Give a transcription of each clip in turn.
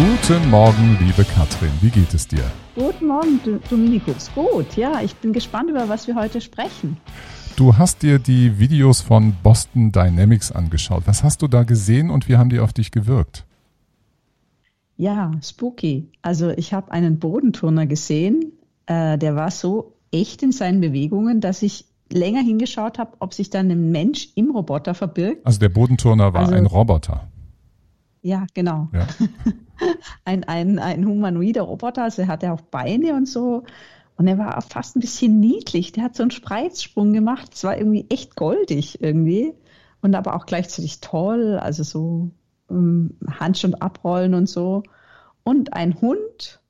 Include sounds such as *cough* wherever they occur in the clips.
Guten Morgen, liebe Katrin. Wie geht es dir? Guten Morgen, Dominikus. Gut, ja, ich bin gespannt, über was wir heute sprechen. Du hast dir die Videos von Boston Dynamics angeschaut. Was hast du da gesehen und wie haben die auf dich gewirkt? Ja, spooky. Also ich habe einen Bodenturner gesehen, äh, der war so echt in seinen Bewegungen, dass ich länger hingeschaut habe, ob sich dann ein Mensch im Roboter verbirgt. Also der Bodenturner war also, ein Roboter. Ja, genau. Ja. *laughs* ein, ein, ein humanoider Roboter, also er hatte auch Beine und so. Und er war fast ein bisschen niedlich. Der hat so einen Spreizsprung gemacht. Es war irgendwie echt goldig irgendwie. Und aber auch gleichzeitig toll. Also so ähm, Handstand abrollen und so. Und ein Hund.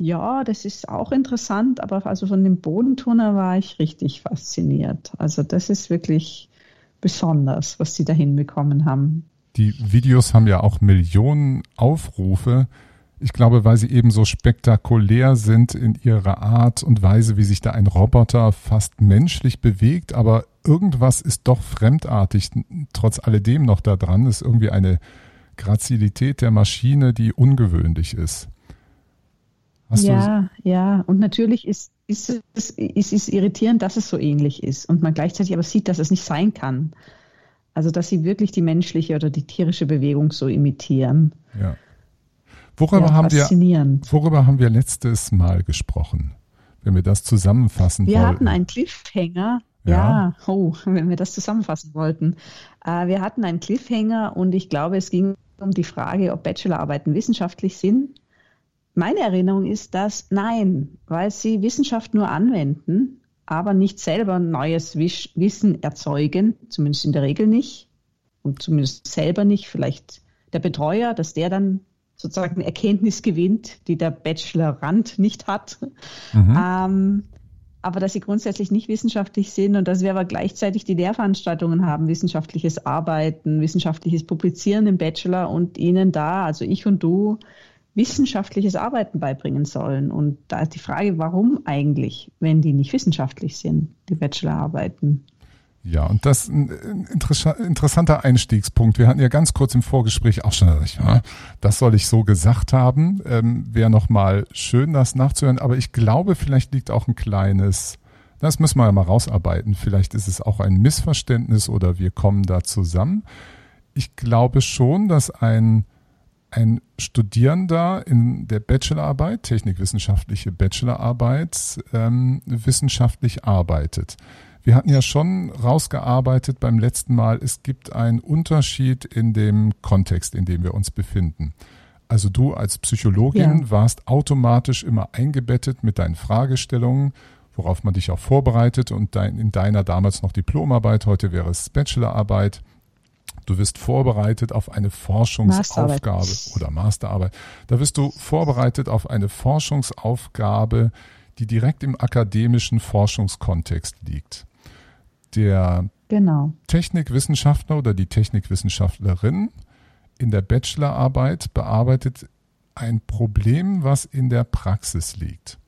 Ja, das ist auch interessant. Aber also von dem Bodenturner war ich richtig fasziniert. Also das ist wirklich besonders, was sie da hinbekommen haben. Die Videos haben ja auch Millionen Aufrufe. Ich glaube, weil sie eben so spektakulär sind in ihrer Art und Weise, wie sich da ein Roboter fast menschlich bewegt, aber irgendwas ist doch fremdartig, trotz alledem noch da dran, ist irgendwie eine Grazilität der Maschine, die ungewöhnlich ist. Hast ja, ja, und natürlich ist, ist, es, ist es irritierend, dass es so ähnlich ist und man gleichzeitig aber sieht, dass es nicht sein kann. Also, dass sie wirklich die menschliche oder die tierische Bewegung so imitieren. Ja. Worüber, ja, haben wir, worüber haben wir letztes Mal gesprochen? Wenn wir das zusammenfassen wir wollten. Wir hatten einen Cliffhanger. Ja. ja, oh, wenn wir das zusammenfassen wollten. Äh, wir hatten einen Cliffhanger und ich glaube, es ging um die Frage, ob Bachelorarbeiten wissenschaftlich sind. Meine Erinnerung ist, dass nein, weil sie Wissenschaft nur anwenden, aber nicht selber neues Wissen erzeugen, zumindest in der Regel nicht und zumindest selber nicht. Vielleicht der Betreuer, dass der dann sozusagen Erkenntnis gewinnt, die der Bachelorand nicht hat. Mhm. Ähm, aber dass sie grundsätzlich nicht wissenschaftlich sind und dass wir aber gleichzeitig die Lehrveranstaltungen haben, wissenschaftliches Arbeiten, wissenschaftliches Publizieren im Bachelor und ihnen da, also ich und du, wissenschaftliches Arbeiten beibringen sollen. Und da ist die Frage, warum eigentlich, wenn die nicht wissenschaftlich sind, die Bachelorarbeiten? Ja, und das ist ein interessanter Einstiegspunkt. Wir hatten ja ganz kurz im Vorgespräch auch schon, das soll ich so gesagt haben. Ähm, Wäre nochmal schön, das nachzuhören. Aber ich glaube, vielleicht liegt auch ein kleines, das müssen wir ja mal rausarbeiten. Vielleicht ist es auch ein Missverständnis oder wir kommen da zusammen. Ich glaube schon, dass ein, ein Studierender in der Bachelorarbeit, technikwissenschaftliche Bachelorarbeit, ähm, wissenschaftlich arbeitet. Wir hatten ja schon rausgearbeitet beim letzten Mal, es gibt einen Unterschied in dem Kontext, in dem wir uns befinden. Also du als Psychologin ja. warst automatisch immer eingebettet mit deinen Fragestellungen, worauf man dich auch vorbereitet und dein, in deiner damals noch Diplomarbeit, heute wäre es Bachelorarbeit. Du wirst vorbereitet auf eine Forschungsaufgabe Masterarbeit. oder Masterarbeit. Da wirst du vorbereitet auf eine Forschungsaufgabe, die direkt im akademischen Forschungskontext liegt der genau. Technikwissenschaftler oder die Technikwissenschaftlerin in der Bachelorarbeit bearbeitet ein Problem, was in der Praxis liegt.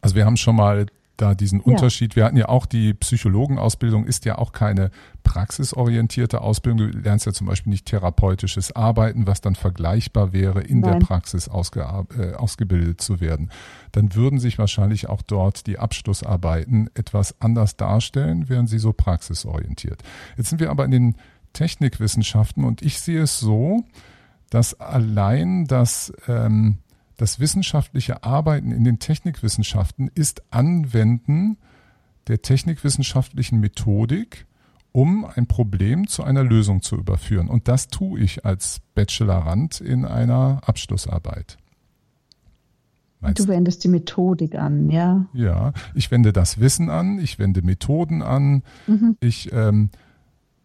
Also wir haben schon mal da diesen ja. Unterschied. Wir hatten ja auch die Psychologenausbildung, ist ja auch keine praxisorientierte Ausbildung. Du lernst ja zum Beispiel nicht therapeutisches Arbeiten, was dann vergleichbar wäre, in Nein. der Praxis äh, ausgebildet zu werden. Dann würden sich wahrscheinlich auch dort die Abschlussarbeiten etwas anders darstellen, wären sie so praxisorientiert. Jetzt sind wir aber in den Technikwissenschaften und ich sehe es so, dass allein das ähm, das wissenschaftliche Arbeiten in den Technikwissenschaften ist Anwenden der technikwissenschaftlichen Methodik, um ein Problem zu einer Lösung zu überführen. Und das tue ich als Bachelorand in einer Abschlussarbeit. Meinst du wendest die Methodik an, ja? Ja, ich wende das Wissen an, ich wende Methoden an, mhm. ich ähm,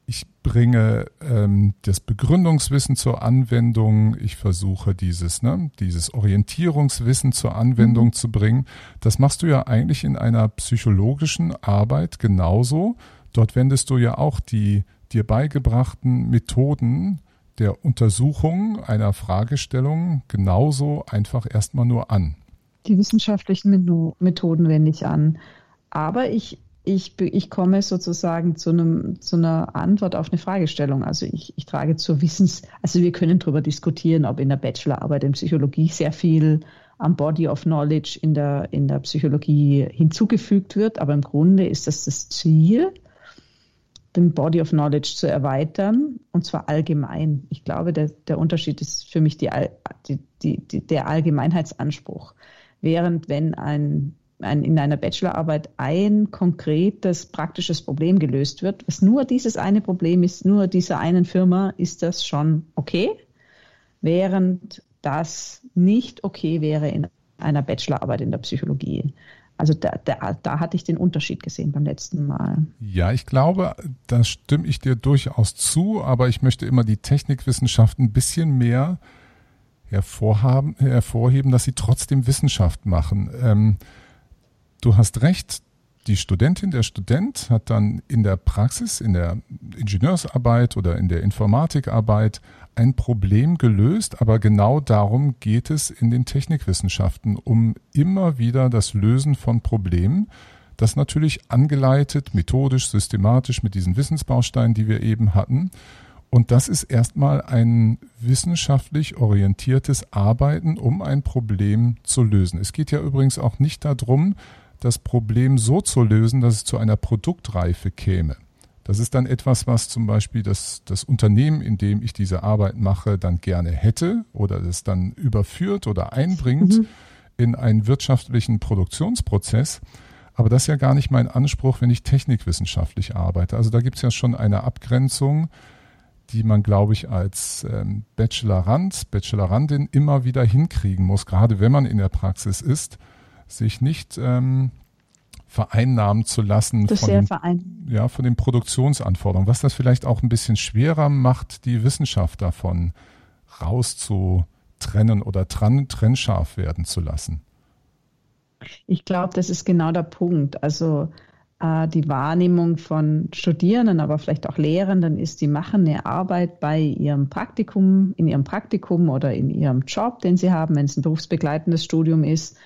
ich bringe ähm, das Begründungswissen zur Anwendung, ich versuche dieses, ne, dieses Orientierungswissen zur Anwendung mhm. zu bringen. Das machst du ja eigentlich in einer psychologischen Arbeit genauso. Dort wendest du ja auch die dir beigebrachten Methoden der Untersuchung einer Fragestellung genauso einfach erstmal nur an. Die wissenschaftlichen Methoden wende ich an. Aber ich ich, ich komme sozusagen zu, einem, zu einer Antwort auf eine Fragestellung. Also ich, ich trage zur Wissens, also wir können darüber diskutieren, ob in der Bachelorarbeit in Psychologie sehr viel am Body of Knowledge in der, in der Psychologie hinzugefügt wird. Aber im Grunde ist das das Ziel, den Body of Knowledge zu erweitern und zwar allgemein. Ich glaube, der, der Unterschied ist für mich die, die, die, der Allgemeinheitsanspruch. Während wenn ein ein, in einer Bachelorarbeit ein konkretes praktisches Problem gelöst wird, was nur dieses eine Problem ist, nur dieser einen Firma, ist das schon okay, während das nicht okay wäre in einer Bachelorarbeit in der Psychologie. Also da, da, da hatte ich den Unterschied gesehen beim letzten Mal. Ja, ich glaube, da stimme ich dir durchaus zu, aber ich möchte immer die Technikwissenschaft ein bisschen mehr hervorhaben, hervorheben, dass sie trotzdem Wissenschaft machen. Ähm, du hast recht, die Studentin, der Student hat dann in der Praxis, in der Ingenieursarbeit oder in der Informatikarbeit ein Problem gelöst, aber genau darum geht es in den Technikwissenschaften, um immer wieder das Lösen von Problemen, das natürlich angeleitet, methodisch, systematisch mit diesen Wissensbausteinen, die wir eben hatten. Und das ist erstmal ein wissenschaftlich orientiertes Arbeiten, um ein Problem zu lösen. Es geht ja übrigens auch nicht darum, das Problem so zu lösen, dass es zu einer Produktreife käme. Das ist dann etwas, was zum Beispiel das, das Unternehmen, in dem ich diese Arbeit mache, dann gerne hätte oder das dann überführt oder einbringt mhm. in einen wirtschaftlichen Produktionsprozess. Aber das ist ja gar nicht mein Anspruch, wenn ich technikwissenschaftlich arbeite. Also da gibt es ja schon eine Abgrenzung, die man, glaube ich, als ähm, Bachelorand, Bachelorandin immer wieder hinkriegen muss, gerade wenn man in der Praxis ist sich nicht ähm, vereinnahmen zu lassen das von, den, ja, von den Produktionsanforderungen, was das vielleicht auch ein bisschen schwerer macht, die Wissenschaft davon rauszutrennen oder dran, trennscharf werden zu lassen. Ich glaube, das ist genau der Punkt. Also äh, die Wahrnehmung von Studierenden, aber vielleicht auch Lehrenden ist, die machen eine Arbeit bei ihrem Praktikum, in ihrem Praktikum oder in ihrem Job, den sie haben, wenn es ein berufsbegleitendes Studium ist.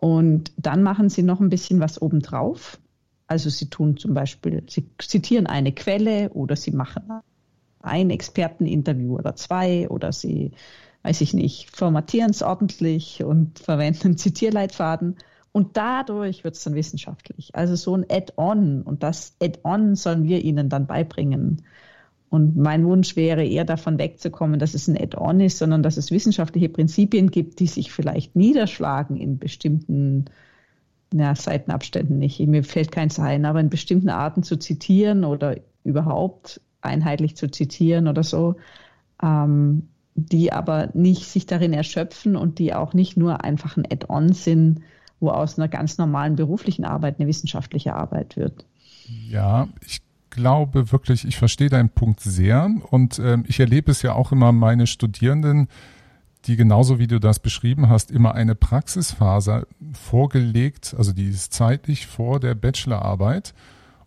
Und dann machen sie noch ein bisschen was obendrauf. Also sie tun zum Beispiel, sie zitieren eine Quelle oder sie machen ein Experteninterview oder zwei oder sie, weiß ich nicht, formatieren es ordentlich und *laughs* verwenden Zitierleitfaden. Und dadurch wird es dann wissenschaftlich. Also so ein Add-on. Und das Add-on sollen wir ihnen dann beibringen. Und mein Wunsch wäre eher davon wegzukommen, dass es ein Add-on ist, sondern dass es wissenschaftliche Prinzipien gibt, die sich vielleicht niederschlagen in bestimmten ja, Seitenabständen nicht. Mir fällt keins ein, aber in bestimmten Arten zu zitieren oder überhaupt einheitlich zu zitieren oder so, ähm, die aber nicht sich darin erschöpfen und die auch nicht nur einfach ein Add-on sind, wo aus einer ganz normalen beruflichen Arbeit eine wissenschaftliche Arbeit wird. Ja, ich glaube wirklich, ich verstehe deinen Punkt sehr und ähm, ich erlebe es ja auch immer meine Studierenden, die genauso wie du das beschrieben hast, immer eine Praxisphase vorgelegt, also die ist zeitlich vor der Bachelorarbeit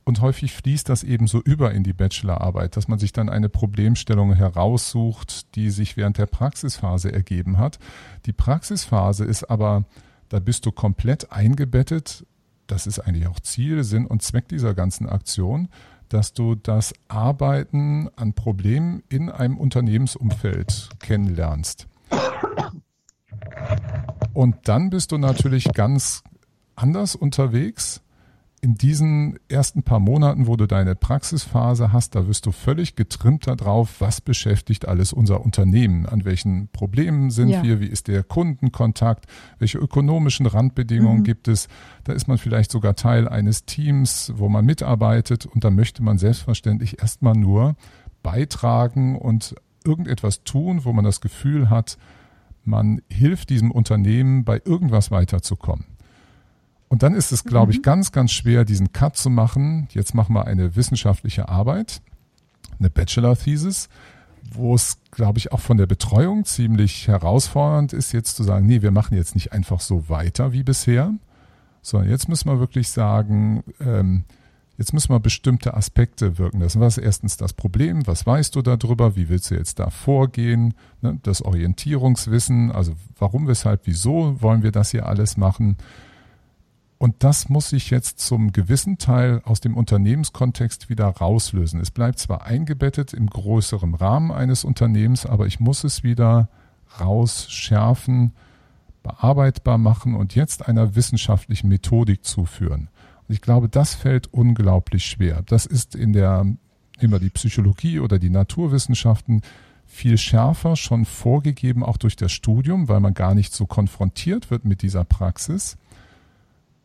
und häufig fließt das eben so über in die Bachelorarbeit, dass man sich dann eine Problemstellung heraussucht, die sich während der Praxisphase ergeben hat. Die Praxisphase ist aber, da bist du komplett eingebettet. Das ist eigentlich auch Ziel, Sinn und Zweck dieser ganzen Aktion dass du das Arbeiten an Problemen in einem Unternehmensumfeld kennenlernst. Und dann bist du natürlich ganz anders unterwegs in diesen ersten paar Monaten, wo du deine Praxisphase hast, da wirst du völlig getrimmt darauf, was beschäftigt alles unser Unternehmen, an welchen Problemen sind ja. wir, wie ist der Kundenkontakt, welche ökonomischen Randbedingungen mhm. gibt es. Da ist man vielleicht sogar Teil eines Teams, wo man mitarbeitet und da möchte man selbstverständlich erstmal nur beitragen und irgendetwas tun, wo man das Gefühl hat, man hilft diesem Unternehmen bei irgendwas weiterzukommen. Und dann ist es, glaube ich, mhm. ganz, ganz schwer, diesen Cut zu machen. Jetzt machen wir eine wissenschaftliche Arbeit, eine Bachelor-Thesis, wo es, glaube ich, auch von der Betreuung ziemlich herausfordernd ist, jetzt zu sagen, nee, wir machen jetzt nicht einfach so weiter wie bisher, sondern jetzt müssen wir wirklich sagen, ähm, jetzt müssen wir bestimmte Aspekte wirken lassen. Was ist erstens das Problem? Was weißt du darüber? Wie willst du jetzt da vorgehen? Ne? Das Orientierungswissen, also warum, weshalb, wieso wollen wir das hier alles machen? Und das muss sich jetzt zum gewissen Teil aus dem Unternehmenskontext wieder rauslösen. Es bleibt zwar eingebettet im größeren Rahmen eines Unternehmens, aber ich muss es wieder rausschärfen, bearbeitbar machen und jetzt einer wissenschaftlichen Methodik zuführen. Und ich glaube, das fällt unglaublich schwer. Das ist in der, immer die Psychologie oder die Naturwissenschaften viel schärfer schon vorgegeben, auch durch das Studium, weil man gar nicht so konfrontiert wird mit dieser Praxis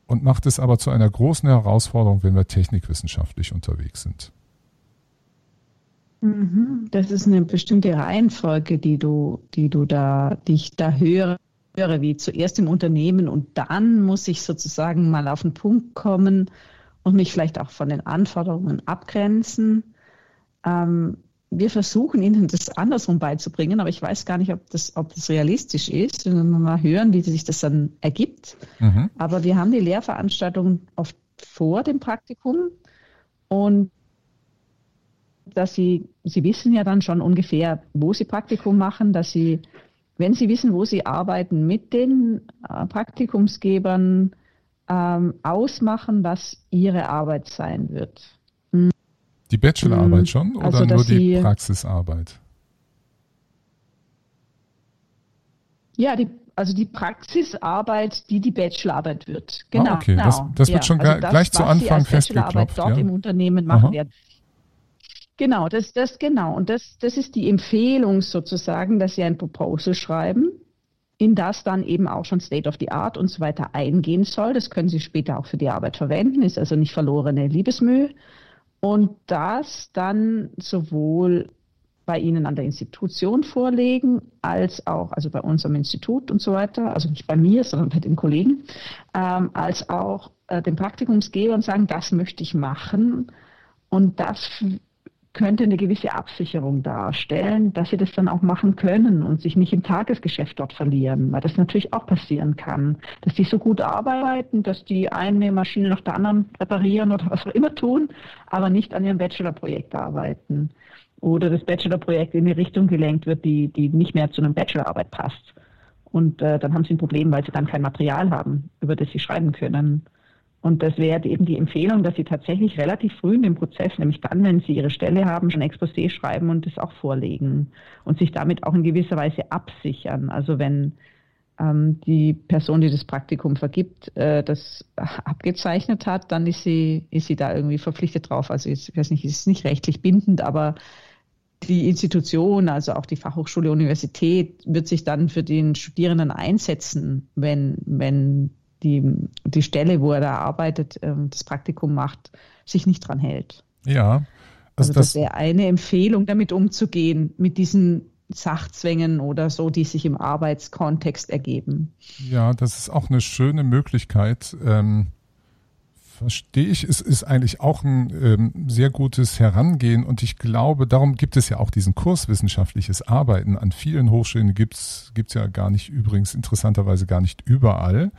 und macht es aber zu einer großen Herausforderung, wenn wir technikwissenschaftlich unterwegs sind. Mhm. Das ist eine bestimmte Reihenfolge, die du, die du da, die da höre, wie zuerst im Unternehmen und dann muss ich sozusagen mal auf den Punkt kommen und mich vielleicht auch von den Anforderungen abgrenzen. Ähm, wir versuchen ihnen das andersrum beizubringen, aber ich weiß gar nicht, ob das, ob das realistisch ist. Wir mal hören, wie sich das dann ergibt. Mhm. Aber wir haben die Lehrveranstaltungen oft vor dem Praktikum und dass sie, sie wissen ja dann schon ungefähr, wo sie Praktikum machen, dass sie, wenn sie wissen, wo sie arbeiten, mit den äh, Praktikumsgebern ähm, ausmachen, was ihre Arbeit sein wird. Die Bachelorarbeit mhm. schon oder also, nur die Praxisarbeit? Ja, die, also die Praxisarbeit, die die Bachelorarbeit wird. Genau. Ah, okay, genau. das, das wird ja, schon also das, gleich zu Anfang festgeklopft. dort ja. im Unternehmen machen Aha. werden. Genau, das, das genau. Und das, das ist die Empfehlung sozusagen, dass Sie ein Proposal schreiben, in das dann eben auch schon State of the Art und so weiter eingehen soll. Das können Sie später auch für die Arbeit verwenden, ist also nicht verlorene Liebesmühe und das dann sowohl bei Ihnen an der Institution vorlegen, als auch, also bei unserem Institut und so weiter, also nicht bei mir, sondern bei den Kollegen, ähm, als auch äh, den Praktikumsgebern sagen, das möchte ich machen. Und das könnte eine gewisse Absicherung darstellen, dass sie das dann auch machen können und sich nicht im Tagesgeschäft dort verlieren, weil das natürlich auch passieren kann, dass die so gut arbeiten, dass die eine Maschine nach der anderen reparieren oder was auch immer tun, aber nicht an ihrem Bachelorprojekt arbeiten oder das Bachelorprojekt in eine Richtung gelenkt wird, die, die nicht mehr zu einer Bachelorarbeit passt. Und äh, dann haben sie ein Problem, weil sie dann kein Material haben, über das sie schreiben können. Und das wäre eben die Empfehlung, dass Sie tatsächlich relativ früh in dem Prozess, nämlich dann, wenn Sie Ihre Stelle haben, schon Exposé schreiben und das auch vorlegen und sich damit auch in gewisser Weise absichern. Also wenn ähm, die Person, die das Praktikum vergibt, äh, das abgezeichnet hat, dann ist sie, ist sie da irgendwie verpflichtet drauf. Also ich weiß nicht, ist nicht rechtlich bindend, aber die Institution, also auch die Fachhochschule, Universität, wird sich dann für den Studierenden einsetzen, wenn, wenn die, die Stelle, wo er da arbeitet, ähm, das Praktikum macht, sich nicht dran hält. Ja. Also, also das, das wäre eine Empfehlung, damit umzugehen, mit diesen Sachzwängen oder so, die sich im Arbeitskontext ergeben. Ja, das ist auch eine schöne Möglichkeit. Ähm, verstehe ich. Es ist eigentlich auch ein ähm, sehr gutes Herangehen und ich glaube, darum gibt es ja auch diesen Kurs wissenschaftliches Arbeiten. An vielen Hochschulen gibt's gibt's ja gar nicht, übrigens interessanterweise gar nicht überall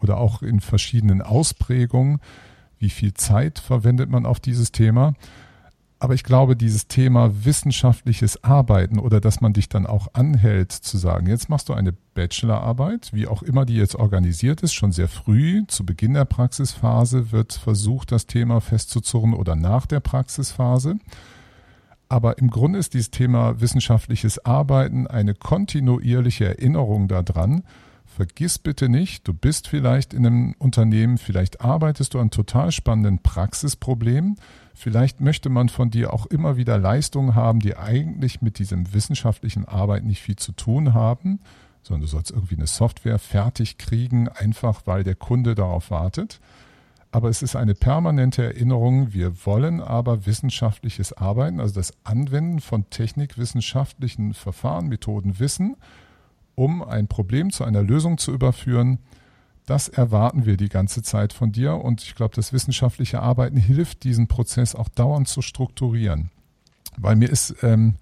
oder auch in verschiedenen Ausprägungen. Wie viel Zeit verwendet man auf dieses Thema? Aber ich glaube, dieses Thema wissenschaftliches Arbeiten oder dass man dich dann auch anhält zu sagen, jetzt machst du eine Bachelorarbeit, wie auch immer die jetzt organisiert ist, schon sehr früh, zu Beginn der Praxisphase wird versucht, das Thema festzuzurren oder nach der Praxisphase. Aber im Grunde ist dieses Thema wissenschaftliches Arbeiten eine kontinuierliche Erinnerung daran, Vergiss bitte nicht, du bist vielleicht in einem Unternehmen, vielleicht arbeitest du an total spannenden Praxisproblemen, vielleicht möchte man von dir auch immer wieder Leistungen haben, die eigentlich mit diesem wissenschaftlichen Arbeit nicht viel zu tun haben, sondern du sollst irgendwie eine Software fertig kriegen, einfach weil der Kunde darauf wartet. Aber es ist eine permanente Erinnerung, wir wollen aber wissenschaftliches Arbeiten, also das Anwenden von technikwissenschaftlichen Verfahren, Methoden, Wissen, um ein Problem zu einer Lösung zu überführen, das erwarten wir die ganze Zeit von dir. Und ich glaube, das wissenschaftliche Arbeiten hilft, diesen Prozess auch dauernd zu strukturieren. Weil mir ist ähm,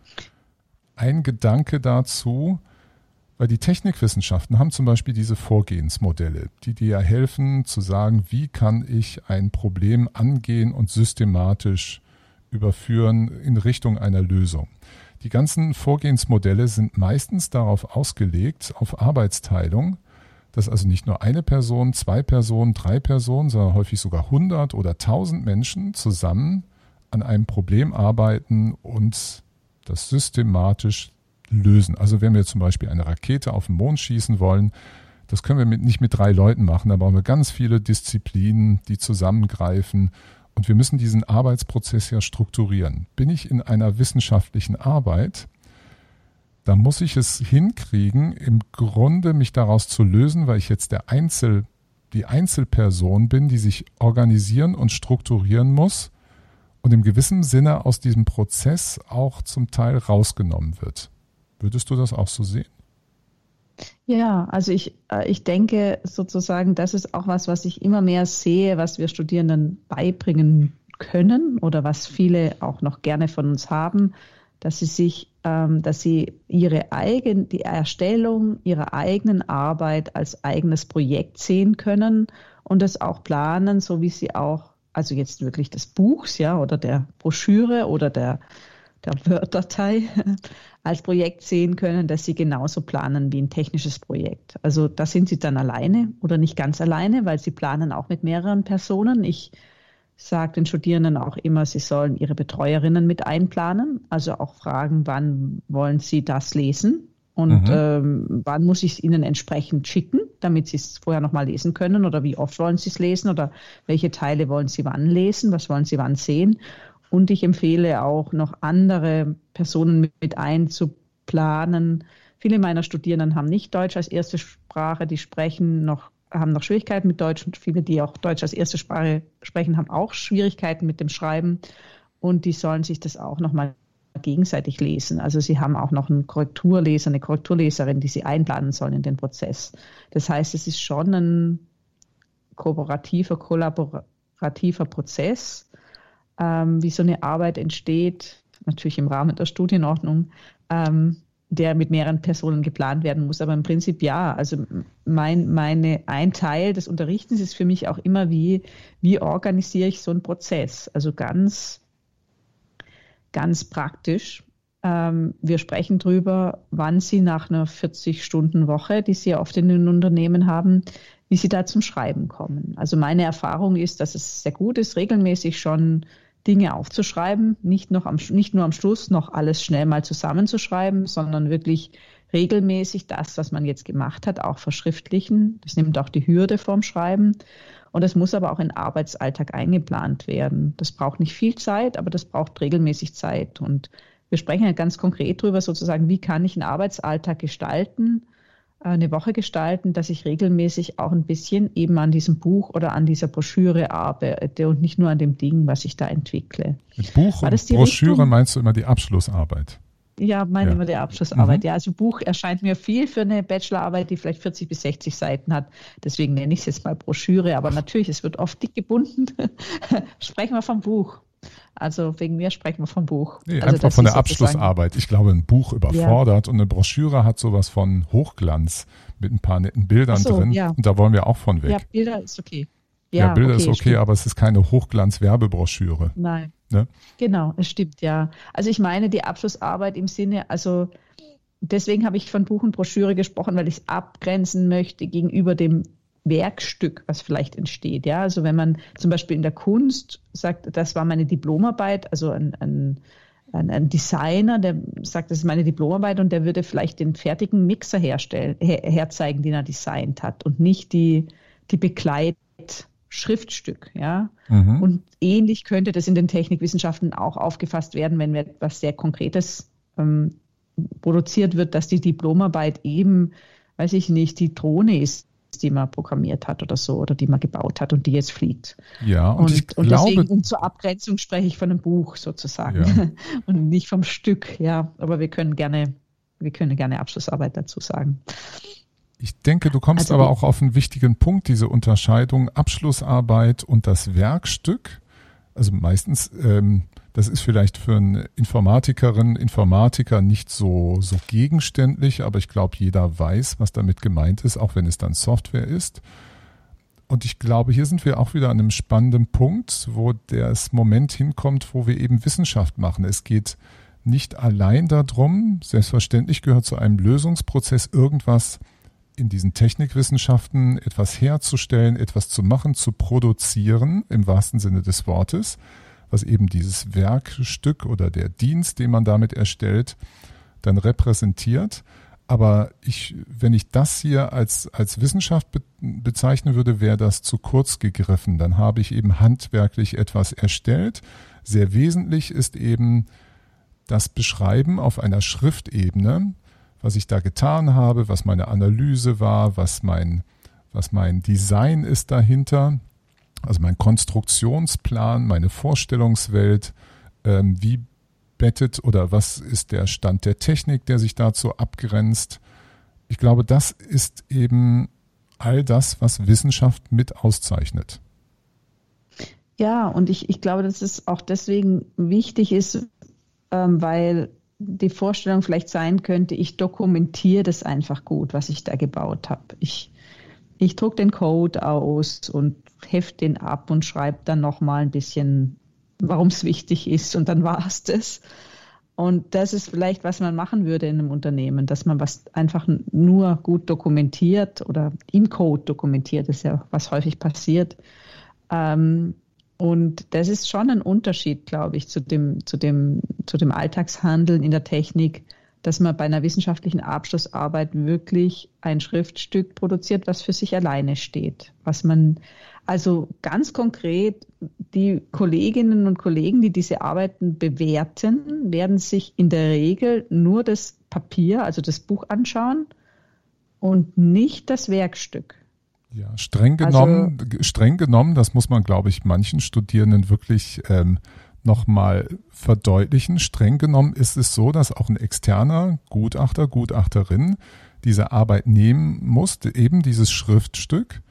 ein Gedanke dazu, weil die Technikwissenschaften haben zum Beispiel diese Vorgehensmodelle, die dir helfen zu sagen, wie kann ich ein Problem angehen und systematisch überführen in Richtung einer Lösung. Die ganzen Vorgehensmodelle sind meistens darauf ausgelegt, auf Arbeitsteilung. dass also nicht nur eine Person, zwei Personen, drei Personen, sondern häufig sogar hundert oder tausend Menschen zusammen an einem Problem arbeiten und das systematisch lösen. Also wenn wir zum Beispiel eine Rakete auf den Mond schießen wollen, das können wir mit, nicht mit drei Leuten machen. Da brauchen wir ganz viele Disziplinen, die zusammengreifen. Und wir müssen diesen Arbeitsprozess ja strukturieren. Bin ich in einer wissenschaftlichen Arbeit, da muss ich es hinkriegen, im Grunde mich daraus zu lösen, weil ich jetzt der Einzel, die Einzelperson bin, die sich organisieren und strukturieren muss und im gewissen Sinne aus diesem Prozess auch zum Teil rausgenommen wird. Würdest du das auch so sehen? Ja, also ich, äh, ich denke sozusagen, das ist auch was, was ich immer mehr sehe, was wir Studierenden beibringen können oder was viele auch noch gerne von uns haben, dass sie sich, ähm, dass sie ihre eigen, die Erstellung ihrer eigenen Arbeit als eigenes Projekt sehen können und das auch planen, so wie sie auch, also jetzt wirklich des Buchs, ja, oder der Broschüre oder der der Word-Datei *laughs* als Projekt sehen können, dass sie genauso planen wie ein technisches Projekt. Also da sind sie dann alleine oder nicht ganz alleine, weil sie planen auch mit mehreren Personen. Ich sage den Studierenden auch immer, sie sollen ihre Betreuerinnen mit einplanen, also auch fragen, wann wollen sie das lesen und mhm. ähm, wann muss ich es ihnen entsprechend schicken, damit sie es vorher nochmal lesen können oder wie oft wollen sie es lesen oder welche Teile wollen sie wann lesen, was wollen sie wann sehen. Und ich empfehle auch noch andere Personen mit einzuplanen. Viele meiner Studierenden haben nicht Deutsch als erste Sprache, die sprechen noch haben noch Schwierigkeiten mit Deutsch und viele, die auch Deutsch als erste Sprache sprechen, haben auch Schwierigkeiten mit dem Schreiben und die sollen sich das auch nochmal gegenseitig lesen. Also sie haben auch noch einen Korrekturleser, eine Korrekturleserin, die sie einplanen sollen in den Prozess. Das heißt, es ist schon ein kooperativer, kollaborativer Prozess ähm, wie so eine Arbeit entsteht, natürlich im Rahmen der Studienordnung, ähm, der mit mehreren Personen geplant werden muss. Aber im Prinzip ja. Also mein, meine, ein Teil des Unterrichtens ist für mich auch immer wie, wie organisiere ich so einen Prozess? Also ganz, ganz praktisch. Ähm, wir sprechen darüber, wann Sie nach einer 40-Stunden-Woche, die Sie oft in den Unternehmen haben, wie Sie da zum Schreiben kommen. Also meine Erfahrung ist, dass es sehr gut ist, regelmäßig schon Dinge aufzuschreiben, nicht, noch am, nicht nur am Schluss noch alles schnell mal zusammenzuschreiben, sondern wirklich regelmäßig das, was man jetzt gemacht hat, auch verschriftlichen. Das nimmt auch die Hürde vorm Schreiben. Und das muss aber auch in Arbeitsalltag eingeplant werden. Das braucht nicht viel Zeit, aber das braucht regelmäßig Zeit. Und wir sprechen ja ganz konkret darüber, sozusagen, wie kann ich einen Arbeitsalltag gestalten, eine Woche gestalten, dass ich regelmäßig auch ein bisschen eben an diesem Buch oder an dieser Broschüre arbeite und nicht nur an dem Ding, was ich da entwickle. Mit Buch und Broschüre Richtung? meinst du immer die Abschlussarbeit? Ja, meine ja. immer die Abschlussarbeit. Mhm. Ja, also Buch erscheint mir viel für eine Bachelorarbeit, die vielleicht 40 bis 60 Seiten hat. Deswegen nenne ich es jetzt mal Broschüre. Aber natürlich, es wird oft dick gebunden. *laughs* Sprechen wir vom Buch. Also wegen mir sprechen wir vom Buch. Nee, also einfach von der Abschlussarbeit. Ich glaube, ein Buch überfordert ja. und eine Broschüre hat sowas von Hochglanz mit ein paar netten Bildern so, drin. Ja. Und da wollen wir auch von weg. Ja, Bilder ist okay. Ja, ja Bilder okay, ist okay, stimmt. aber es ist keine Hochglanz-Werbebroschüre. Nein. Ne? Genau, es stimmt, ja. Also ich meine die Abschlussarbeit im Sinne, also deswegen habe ich von Buch und Broschüre gesprochen, weil ich es abgrenzen möchte gegenüber dem Werkstück, was vielleicht entsteht. Ja, also wenn man zum Beispiel in der Kunst sagt, das war meine Diplomarbeit, also ein, ein, ein, Designer, der sagt, das ist meine Diplomarbeit und der würde vielleicht den fertigen Mixer herstellen, her, herzeigen, den er designt hat und nicht die, die Begleitschriftstück, ja. Mhm. Und ähnlich könnte das in den Technikwissenschaften auch aufgefasst werden, wenn etwas sehr Konkretes ähm, produziert wird, dass die Diplomarbeit eben, weiß ich nicht, die Drohne ist, die man programmiert hat oder so oder die man gebaut hat und die jetzt fliegt. Ja, und, und, ich und glaube, deswegen um zur Abgrenzung spreche ich von einem Buch sozusagen ja. *laughs* und nicht vom Stück. Ja, aber wir können gerne, wir können gerne Abschlussarbeit dazu sagen. Ich denke, du kommst also, aber auch auf einen wichtigen Punkt, diese Unterscheidung Abschlussarbeit und das Werkstück. Also meistens ähm, das ist vielleicht für eine Informatikerin, Informatiker nicht so, so gegenständlich, aber ich glaube, jeder weiß, was damit gemeint ist, auch wenn es dann Software ist. Und ich glaube, hier sind wir auch wieder an einem spannenden Punkt, wo das Moment hinkommt, wo wir eben Wissenschaft machen. Es geht nicht allein darum, selbstverständlich gehört zu einem Lösungsprozess irgendwas in diesen Technikwissenschaften etwas herzustellen, etwas zu machen, zu produzieren, im wahrsten Sinne des Wortes, was eben dieses Werkstück oder der Dienst, den man damit erstellt, dann repräsentiert. Aber ich, wenn ich das hier als, als Wissenschaft be bezeichnen würde, wäre das zu kurz gegriffen. Dann habe ich eben handwerklich etwas erstellt. Sehr wesentlich ist eben das Beschreiben auf einer Schriftebene, was ich da getan habe, was meine Analyse war, was mein, was mein Design ist dahinter, also mein Konstruktionsplan, meine Vorstellungswelt, ähm, wie bettet oder was ist der Stand der Technik, der sich dazu abgrenzt. Ich glaube, das ist eben all das, was Wissenschaft mit auszeichnet. Ja, und ich, ich glaube, dass es auch deswegen wichtig ist, ähm, weil die Vorstellung vielleicht sein könnte, ich dokumentiere das einfach gut, was ich da gebaut habe. Ich, ich drucke den Code aus und heft den ab und schreibe dann nochmal ein bisschen, warum es wichtig ist und dann war es das. Und das ist vielleicht, was man machen würde in einem Unternehmen, dass man was einfach nur gut dokumentiert oder in Code dokumentiert, ist ja was häufig passiert. Ähm, und das ist schon ein Unterschied, glaube ich, zu dem, zu dem, zu dem Alltagshandeln in der Technik, dass man bei einer wissenschaftlichen Abschlussarbeit wirklich ein Schriftstück produziert, was für sich alleine steht. Was man, also ganz konkret, die Kolleginnen und Kollegen, die diese Arbeiten bewerten, werden sich in der Regel nur das Papier, also das Buch anschauen und nicht das Werkstück. Ja, streng genommen, also, streng genommen, das muss man, glaube ich, manchen Studierenden wirklich ähm, nochmal verdeutlichen. Streng genommen ist es so, dass auch ein externer Gutachter, Gutachterin diese Arbeit nehmen muss, eben dieses Schriftstück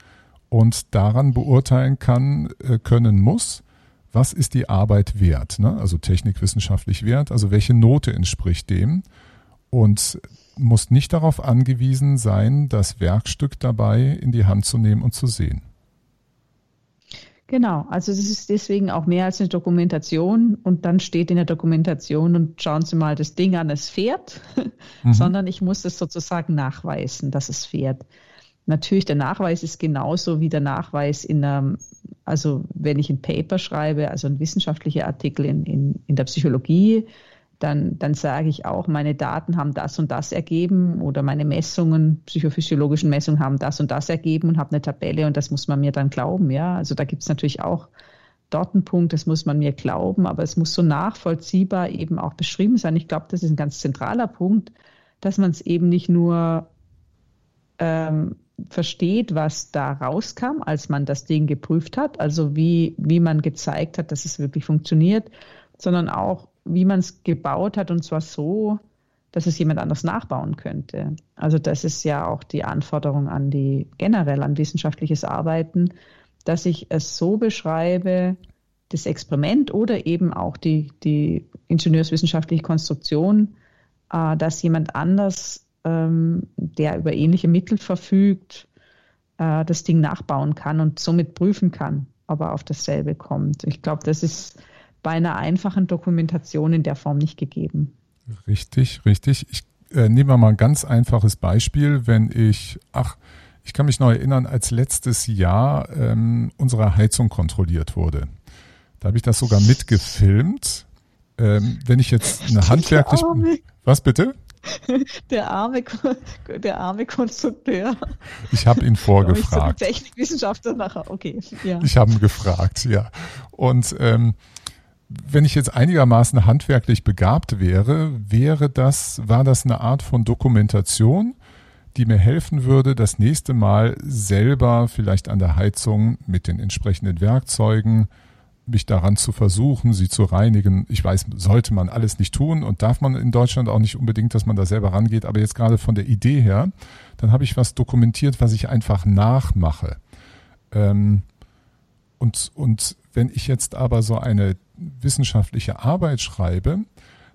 und daran beurteilen kann, äh, können muss, was ist die Arbeit wert, ne? also technikwissenschaftlich wert, also welche Note entspricht dem. Und muss nicht darauf angewiesen sein, das Werkstück dabei in die Hand zu nehmen und zu sehen. Genau, also das ist deswegen auch mehr als eine Dokumentation und dann steht in der Dokumentation und schauen Sie mal das Ding an, es fährt, mhm. sondern ich muss es sozusagen nachweisen, dass es fährt. Natürlich, der Nachweis ist genauso wie der Nachweis in einem, also wenn ich ein Paper schreibe, also ein wissenschaftlicher Artikel in, in, in der Psychologie, dann, dann sage ich auch, meine Daten haben das und das ergeben oder meine Messungen, psychophysiologischen Messungen haben das und das ergeben und habe eine Tabelle und das muss man mir dann glauben. Ja, also da gibt es natürlich auch dort einen Punkt, das muss man mir glauben, aber es muss so nachvollziehbar eben auch beschrieben sein. Ich glaube, das ist ein ganz zentraler Punkt, dass man es eben nicht nur ähm, versteht, was da rauskam, als man das Ding geprüft hat, also wie, wie man gezeigt hat, dass es wirklich funktioniert, sondern auch, wie man es gebaut hat und zwar so, dass es jemand anders nachbauen könnte. Also das ist ja auch die Anforderung an die generell an wissenschaftliches Arbeiten, dass ich es so beschreibe, das Experiment oder eben auch die, die ingenieurswissenschaftliche Konstruktion, äh, dass jemand anders, ähm, der über ähnliche Mittel verfügt, äh, das Ding nachbauen kann und somit prüfen kann, ob er auf dasselbe kommt. Ich glaube, das ist bei einer einfachen Dokumentation in der Form nicht gegeben. Richtig, richtig. Ich äh, nehme mal ein ganz einfaches Beispiel. Wenn ich, ach, ich kann mich noch erinnern, als letztes Jahr ähm, unsere Heizung kontrolliert wurde. Da habe ich das sogar mitgefilmt. Ähm, wenn ich jetzt eine handwerklich. Was bitte? *laughs* Der arme, der arme Konstrukteur. Ich habe ihn vorgefragt. So Technikwissenschaftler nachher, okay. Ja. Ich habe ihn gefragt, ja. Und ähm, wenn ich jetzt einigermaßen handwerklich begabt wäre, wäre das, war das eine Art von Dokumentation, die mir helfen würde, das nächste Mal selber vielleicht an der Heizung mit den entsprechenden Werkzeugen mich daran zu versuchen, sie zu reinigen. Ich weiß, sollte man alles nicht tun und darf man in Deutschland auch nicht unbedingt, dass man da selber rangeht, aber jetzt gerade von der Idee her, dann habe ich was dokumentiert, was ich einfach nachmache. Ähm, und, und wenn ich jetzt aber so eine wissenschaftliche Arbeit schreibe,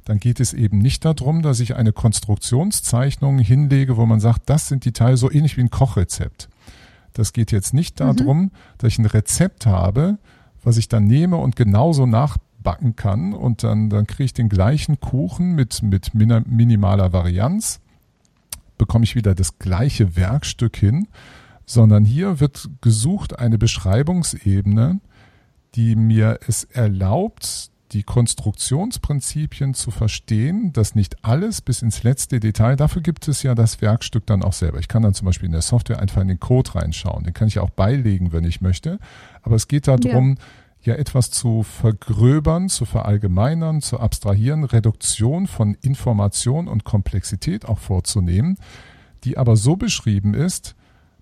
dann geht es eben nicht darum, dass ich eine Konstruktionszeichnung hinlege, wo man sagt, das sind die Teile so ähnlich wie ein Kochrezept. Das geht jetzt nicht mhm. darum, mhm. dass ich ein Rezept habe, was ich dann nehme und genauso nachbacken kann und dann, dann kriege ich den gleichen Kuchen mit, mit minimaler Varianz. bekomme ich wieder das gleiche Werkstück hin, sondern hier wird gesucht eine Beschreibungsebene, die mir es erlaubt, die Konstruktionsprinzipien zu verstehen, dass nicht alles bis ins letzte Detail, dafür gibt es ja das Werkstück dann auch selber. Ich kann dann zum Beispiel in der Software einfach in den Code reinschauen. Den kann ich auch beilegen, wenn ich möchte. Aber es geht darum, ja, ja etwas zu vergröbern, zu verallgemeinern, zu abstrahieren, Reduktion von Information und Komplexität auch vorzunehmen, die aber so beschrieben ist,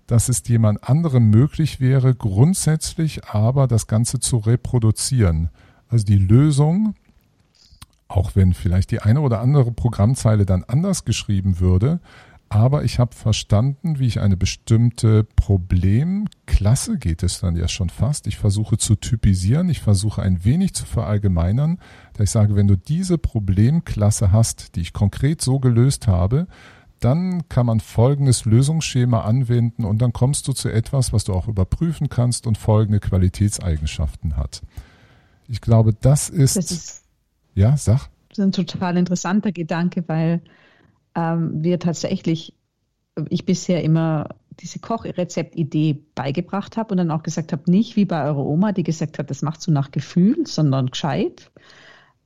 dass es jemand anderem möglich wäre, grundsätzlich aber das Ganze zu reproduzieren. Also die Lösung, auch wenn vielleicht die eine oder andere Programmzeile dann anders geschrieben würde, aber ich habe verstanden, wie ich eine bestimmte Problemklasse, geht es dann ja schon fast, ich versuche zu typisieren, ich versuche ein wenig zu verallgemeinern, da ich sage, wenn du diese Problemklasse hast, die ich konkret so gelöst habe, dann kann man folgendes Lösungsschema anwenden und dann kommst du zu etwas, was du auch überprüfen kannst und folgende Qualitätseigenschaften hat. Ich glaube, das ist, das ist ja, sag. Das ist ein total interessanter Gedanke, weil ähm, wir tatsächlich, ich bisher immer diese Kochrezeptidee beigebracht habe und dann auch gesagt habe, nicht wie bei eurer Oma, die gesagt hat, das machst du nach Gefühl, sondern gescheit.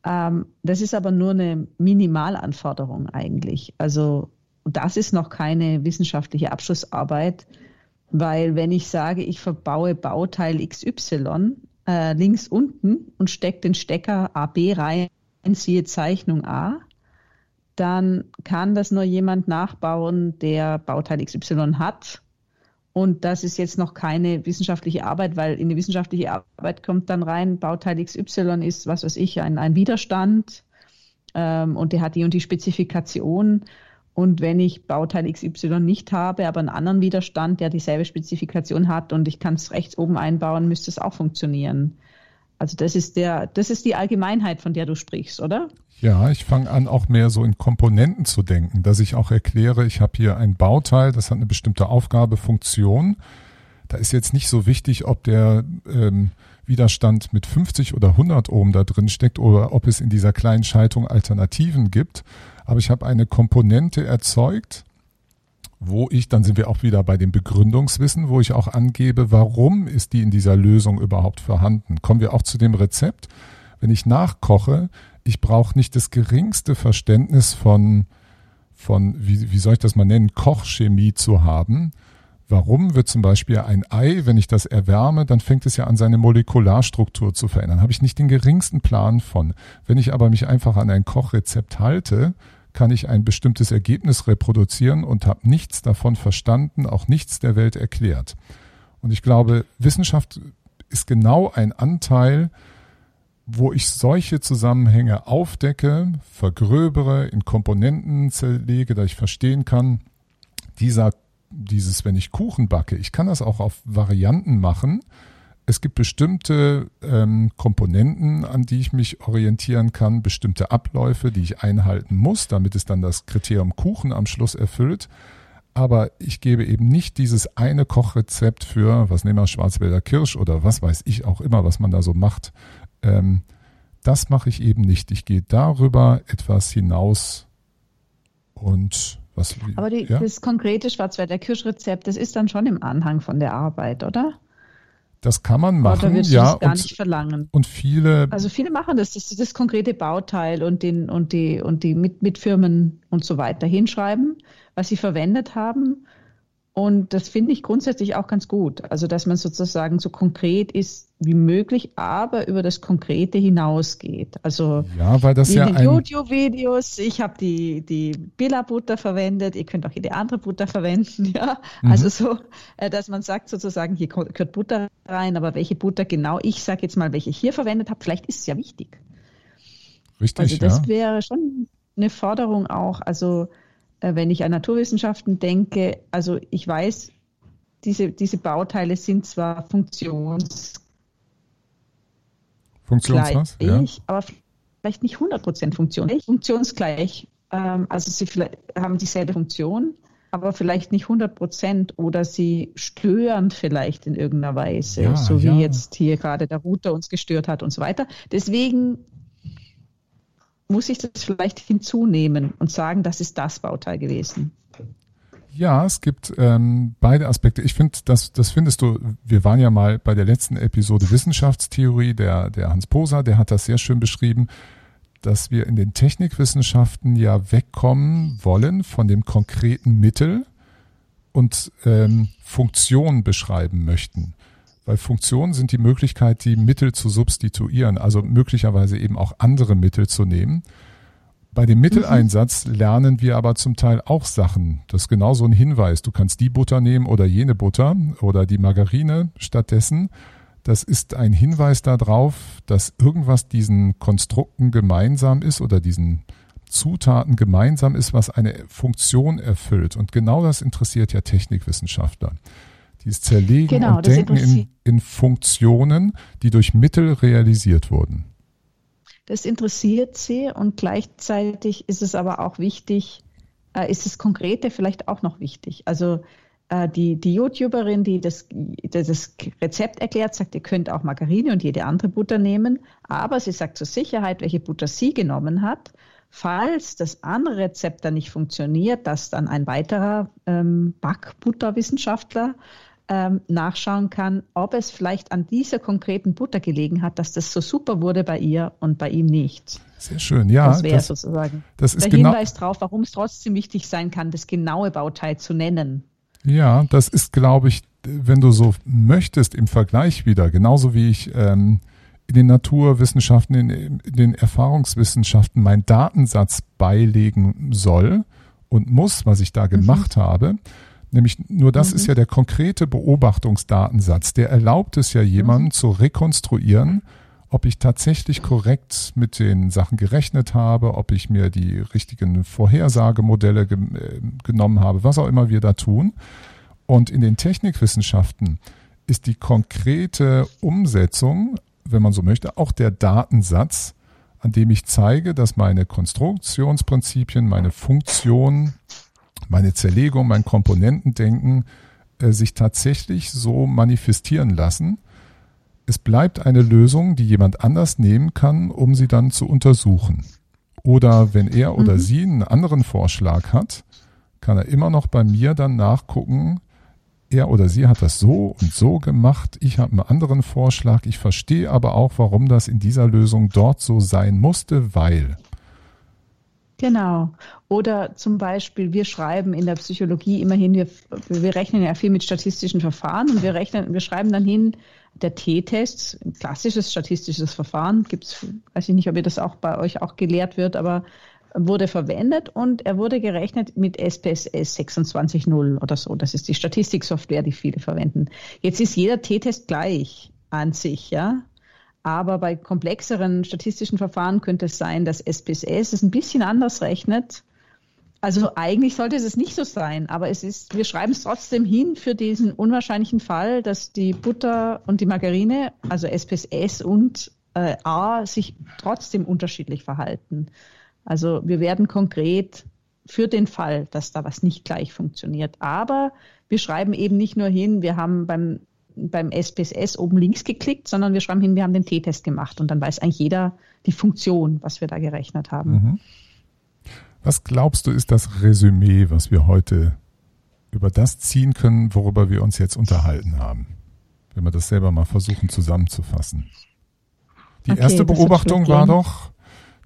Ähm, das ist aber nur eine Minimalanforderung eigentlich. Also das ist noch keine wissenschaftliche Abschlussarbeit, weil wenn ich sage, ich verbaue Bauteil XY, äh, links unten und steckt den Stecker AB rein, siehe Zeichnung A, dann kann das nur jemand nachbauen, der Bauteil XY hat. Und das ist jetzt noch keine wissenschaftliche Arbeit, weil in die wissenschaftliche Arbeit kommt dann rein, Bauteil XY ist, was weiß ich, ein, ein Widerstand ähm, und der hat die und die Spezifikation. Und wenn ich Bauteil XY nicht habe, aber einen anderen Widerstand, der dieselbe Spezifikation hat und ich kann es rechts oben einbauen, müsste es auch funktionieren. Also das ist der, das ist die Allgemeinheit, von der du sprichst, oder? Ja, ich fange an, auch mehr so in Komponenten zu denken, dass ich auch erkläre, ich habe hier ein Bauteil, das hat eine bestimmte Aufgabe, Funktion. Da ist jetzt nicht so wichtig, ob der ähm, Widerstand mit 50 oder 100 Ohm da drin steckt oder ob es in dieser kleinen Schaltung Alternativen gibt, aber ich habe eine Komponente erzeugt, wo ich, dann sind wir auch wieder bei dem Begründungswissen, wo ich auch angebe, warum ist die in dieser Lösung überhaupt vorhanden. Kommen wir auch zu dem Rezept. Wenn ich nachkoche, ich brauche nicht das geringste Verständnis von, von wie, wie soll ich das mal nennen, Kochchemie zu haben. Warum wird zum Beispiel ein Ei, wenn ich das erwärme, dann fängt es ja an, seine Molekularstruktur zu verändern. Habe ich nicht den geringsten Plan von. Wenn ich aber mich einfach an ein Kochrezept halte, kann ich ein bestimmtes Ergebnis reproduzieren und habe nichts davon verstanden, auch nichts der Welt erklärt. Und ich glaube, Wissenschaft ist genau ein Anteil, wo ich solche Zusammenhänge aufdecke, vergröbere, in Komponenten zerlege, da ich verstehen kann, dieser, dieses, wenn ich Kuchen backe, ich kann das auch auf Varianten machen, es gibt bestimmte ähm, Komponenten, an die ich mich orientieren kann, bestimmte Abläufe, die ich einhalten muss, damit es dann das Kriterium Kuchen am Schluss erfüllt. Aber ich gebe eben nicht dieses eine Kochrezept für, was nehmen wir, Schwarzwälder Kirsch oder was weiß ich auch immer, was man da so macht. Ähm, das mache ich eben nicht. Ich gehe darüber etwas hinaus und was. Aber die, ja? das konkrete Schwarzwälder Kirschrezept, das ist dann schon im Anhang von der Arbeit, oder? Das kann man machen, Oder ja. gar und, nicht verlangen. Und viele. Also viele machen das, dass sie das konkrete Bauteil und den und die und die mit, mit Firmen und so weiter hinschreiben, was sie verwendet haben und das finde ich grundsätzlich auch ganz gut. Also, dass man sozusagen so konkret ist wie möglich, aber über das Konkrete hinausgeht. Also, ja, weil das in ja YouTube-Videos, ich habe die, die Billa-Butter verwendet, ihr könnt auch jede andere Butter verwenden, *laughs* ja. Mhm. Also so, äh, dass man sagt sozusagen, hier gehört Butter rein, aber welche Butter genau, ich sage jetzt mal, welche ich hier verwendet habe, vielleicht ist es ja wichtig. Richtig, Also das ja. wäre schon eine Forderung auch, also wenn ich an Naturwissenschaften denke, also ich weiß, diese, diese Bauteile sind zwar funktions Funktionswas, ja. aber vielleicht nicht 100% funktionsgleich. Funktionsgleich, ähm, also sie haben dieselbe Funktion, aber vielleicht nicht 100% oder sie stören vielleicht in irgendeiner Weise, Ja, so wie ja. jetzt hier gerade der Router uns gestört hat und so weiter. Deswegen muss ich das vielleicht hinzunehmen und sagen, das ist das Bauteil gewesen. Ja, es gibt ähm, beide Aspekte. Ich finde, das, das findest du, wir waren ja mal bei der letzten Episode Wissenschaftstheorie, der, der Hans Poser, der hat das sehr schön beschrieben, dass wir in den Technikwissenschaften ja wegkommen wollen von dem konkreten Mittel und ähm, Funktionen beschreiben möchten. Weil Funktionen sind die Möglichkeit, die Mittel zu substituieren, also möglicherweise eben auch andere Mittel zu nehmen. Bei dem Mitteleinsatz mhm. lernen wir aber zum Teil auch Sachen. Das ist genauso ein Hinweis. Du kannst die Butter nehmen oder jene Butter oder die Margarine stattdessen. Das ist ein Hinweis darauf, dass irgendwas diesen Konstrukten gemeinsam ist oder diesen Zutaten gemeinsam ist, was eine Funktion erfüllt. Und genau das interessiert ja Technikwissenschaftler. Dieses Zerlegen genau, und Denken in, in Funktionen, die durch Mittel realisiert wurden. Das interessiert sie und gleichzeitig ist es aber auch wichtig, äh, ist das Konkrete vielleicht auch noch wichtig. Also äh, die, die YouTuberin, die das, das Rezept erklärt, sagt, ihr könnt auch Margarine und jede andere Butter nehmen, aber sie sagt zur Sicherheit, welche Butter sie genommen hat. Falls das andere Rezept dann nicht funktioniert, dass dann ein weiterer ähm, Backbutterwissenschaftler ähm, nachschauen kann, ob es vielleicht an dieser konkreten Butter gelegen hat, dass das so super wurde bei ihr und bei ihm nicht. Sehr schön, ja. Das wäre sozusagen das ist der genau, Hinweis darauf, warum es trotzdem wichtig sein kann, das genaue Bauteil zu nennen. Ja, das ist, glaube ich, wenn du so möchtest, im Vergleich wieder, genauso wie ich ähm, in den Naturwissenschaften, in, in den Erfahrungswissenschaften meinen Datensatz beilegen soll und muss, was ich da mhm. gemacht mhm. habe, Nämlich nur das mhm. ist ja der konkrete Beobachtungsdatensatz. Der erlaubt es ja jemandem mhm. zu rekonstruieren, ob ich tatsächlich korrekt mit den Sachen gerechnet habe, ob ich mir die richtigen Vorhersagemodelle ge äh, genommen habe, was auch immer wir da tun. Und in den Technikwissenschaften ist die konkrete Umsetzung, wenn man so möchte, auch der Datensatz, an dem ich zeige, dass meine Konstruktionsprinzipien, meine Funktionen meine Zerlegung, mein Komponentendenken äh, sich tatsächlich so manifestieren lassen. Es bleibt eine Lösung, die jemand anders nehmen kann, um sie dann zu untersuchen. Oder wenn er oder mhm. sie einen anderen Vorschlag hat, kann er immer noch bei mir dann nachgucken, er oder sie hat das so und so gemacht, ich habe einen anderen Vorschlag, ich verstehe aber auch, warum das in dieser Lösung dort so sein musste, weil. Genau. Oder zum Beispiel, wir schreiben in der Psychologie immerhin, wir, wir rechnen ja viel mit statistischen Verfahren und wir rechnen, wir schreiben dann hin, der T-Test, ein klassisches statistisches Verfahren, gibt's, weiß ich nicht, ob ihr das auch bei euch auch gelehrt wird, aber wurde verwendet und er wurde gerechnet mit SPSS 26.0 oder so. Das ist die Statistiksoftware, die viele verwenden. Jetzt ist jeder T-Test gleich an sich, ja. Aber bei komplexeren statistischen Verfahren könnte es sein, dass SPSS es ein bisschen anders rechnet. Also eigentlich sollte es nicht so sein, aber es ist, wir schreiben es trotzdem hin für diesen unwahrscheinlichen Fall, dass die Butter und die Margarine, also SPSS und äh, A, sich trotzdem unterschiedlich verhalten. Also wir werden konkret für den Fall, dass da was nicht gleich funktioniert. Aber wir schreiben eben nicht nur hin, wir haben beim beim SPSS oben links geklickt, sondern wir schreiben hin, wir haben den T-Test gemacht und dann weiß eigentlich jeder die Funktion, was wir da gerechnet haben. Mhm. Was glaubst du, ist das Resümee, was wir heute über das ziehen können, worüber wir uns jetzt unterhalten haben? Wenn wir das selber mal versuchen zusammenzufassen. Die okay, erste Beobachtung war doch,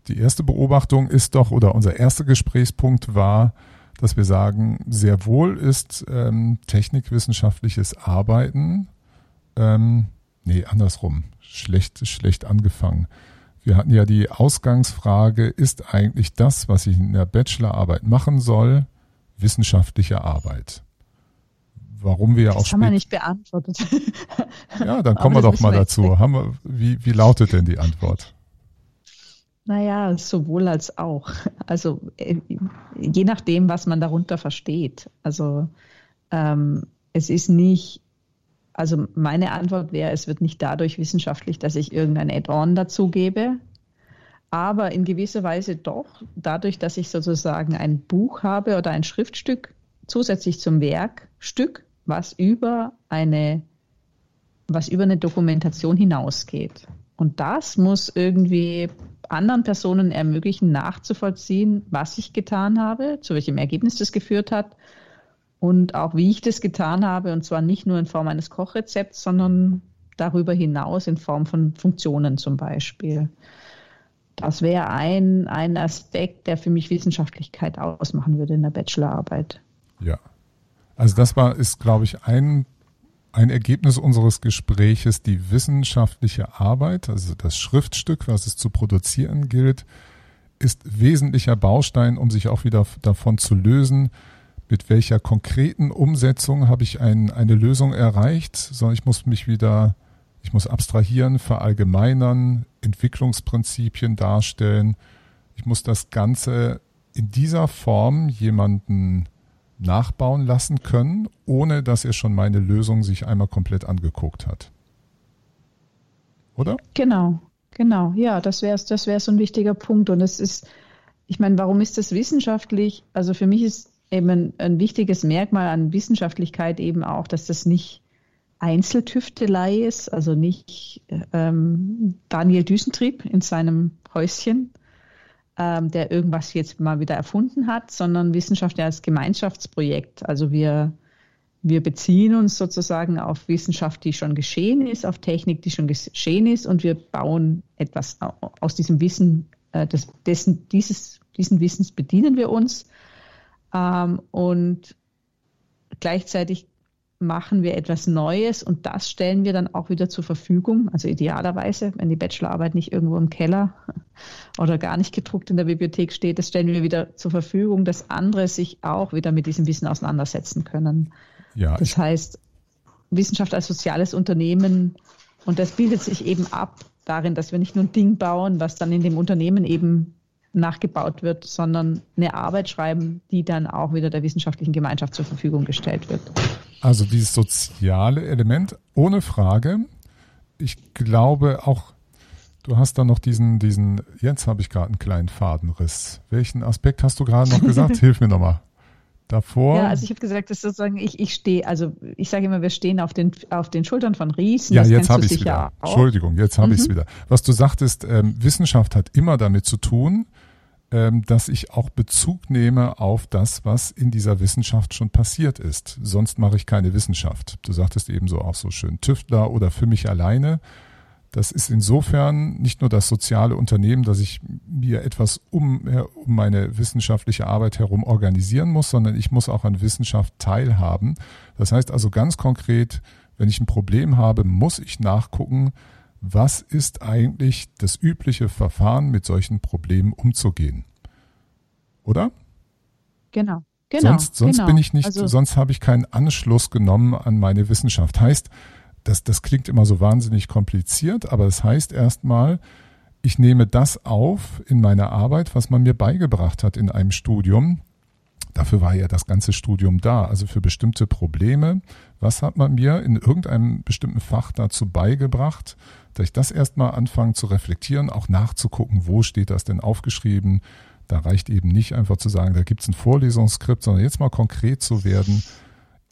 die erste Beobachtung ist doch, oder unser erster Gesprächspunkt war, dass wir sagen, sehr wohl ist ähm, technikwissenschaftliches Arbeiten ähm, nee, andersrum. Schlecht, schlecht angefangen. Wir hatten ja die Ausgangsfrage, ist eigentlich das, was ich in der Bachelorarbeit machen soll, wissenschaftliche Arbeit? Warum wir ja auch Das haben wir nicht beantwortet. Ja, dann kommen wir doch mal dazu. Haben wir, wie, wie lautet denn die Antwort? Naja, sowohl als auch. Also äh, je nachdem, was man darunter versteht. Also ähm, es ist nicht also meine Antwort wäre, es wird nicht dadurch wissenschaftlich, dass ich irgendein Add-on dazugebe, aber in gewisser Weise doch dadurch, dass ich sozusagen ein Buch habe oder ein Schriftstück zusätzlich zum Werkstück, was über eine, was über eine Dokumentation hinausgeht. Und das muss irgendwie anderen Personen ermöglichen, nachzuvollziehen, was ich getan habe, zu welchem Ergebnis das geführt hat und auch wie ich das getan habe, und zwar nicht nur in Form eines Kochrezepts, sondern darüber hinaus in Form von Funktionen zum Beispiel. Das wäre ein, ein Aspekt, der für mich Wissenschaftlichkeit ausmachen würde in der Bachelorarbeit. Ja. Also das war, ist, glaube ich, ein, ein Ergebnis unseres Gespräches, die wissenschaftliche Arbeit, also das Schriftstück, was es zu produzieren gilt, ist wesentlicher Baustein, um sich auch wieder davon zu lösen, mit welcher konkreten Umsetzung habe ich ein, eine Lösung erreicht, sondern ich muss mich wieder, ich muss abstrahieren, verallgemeinern, Entwicklungsprinzipien darstellen. Ich muss das Ganze in dieser Form jemanden nachbauen lassen können, ohne dass er schon meine Lösung sich einmal komplett angeguckt hat. Oder? Genau, genau. Ja, das wäre das wäre so ein wichtiger Punkt. Und es ist, ich meine, warum ist das wissenschaftlich? Also für mich ist eben ein, wichtiges Merkmal an Wissenschaftlichkeit eben auch, dass das nicht Einzeltüftelei ist, also nicht ähm, Daniel Düsentrieb in seinem Häuschen, ähm, der irgendwas jetzt mal wieder erfunden hat, sondern Wissenschaft als Gemeinschaftsprojekt. Also wir, wir beziehen uns sozusagen auf Wissenschaft, die schon geschehen ist, auf Technik, die schon geschehen ist und wir bauen etwas aus diesem Wissen, äh, des, dessen, dieses, diesen Wissens bedienen wir uns ähm, und gleichzeitig machen wir etwas Neues und das stellen wir dann auch wieder zur Verfügung. Also idealerweise, wenn die Bachelorarbeit nicht irgendwo im Keller *laughs* oder gar nicht gedruckt in der Bibliothek steht, das stellen wir wieder zur Verfügung, dass andere sich auch wieder mit diesem Wissen auseinandersetzen können. Ja, das heißt, Wissenschaft als soziales Unternehmen und das bildet sich eben ab darin, dass wir nicht nur ein Ding bauen, was dann in dem Unternehmen eben nachgebaut wird, sondern eine Arbeit schreiben, die dann auch wieder der wissenschaftlichen Gemeinschaft zur Verfügung gestellt wird. Also dieses soziale Element, ohne Frage. Ich glaube auch, du hast da noch diesen, diesen, jetzt habe ich gerade einen kleinen Fadenriss. Welchen Aspekt hast du gerade noch gesagt? *laughs* Hilf mir nochmal. Davor? Ja, also ich habe gesagt, dass sozusagen ich, ich stehe, also ich sage immer, wir stehen auf den, auf den Schultern von Riesen. Ja, das jetzt habe ich es wieder. Auch. Entschuldigung, jetzt habe mhm. ich es wieder. Was du sagtest, ähm, Wissenschaft hat immer damit zu tun, ähm, dass ich auch Bezug nehme auf das, was in dieser Wissenschaft schon passiert ist. Sonst mache ich keine Wissenschaft. Du sagtest ebenso auch so schön Tüftler oder für mich alleine. Das ist insofern nicht nur das soziale Unternehmen, dass ich mir etwas um, um meine wissenschaftliche Arbeit herum organisieren muss, sondern ich muss auch an Wissenschaft teilhaben. Das heißt also ganz konkret, wenn ich ein Problem habe, muss ich nachgucken, was ist eigentlich das übliche Verfahren, mit solchen Problemen umzugehen? Oder? Genau. Genau, sonst sonst genau. bin ich nicht, also, sonst habe ich keinen Anschluss genommen an meine Wissenschaft. Heißt, das, das klingt immer so wahnsinnig kompliziert, aber es das heißt erstmal, ich nehme das auf in meiner Arbeit, was man mir beigebracht hat in einem Studium. Dafür war ja das ganze Studium da. Also für bestimmte Probleme. Was hat man mir in irgendeinem bestimmten Fach dazu beigebracht? dass ich das erstmal anfange zu reflektieren, auch nachzugucken, wo steht das denn aufgeschrieben. Da reicht eben nicht einfach zu sagen, da gibt es ein Vorlesungsskript, sondern jetzt mal konkret zu werden,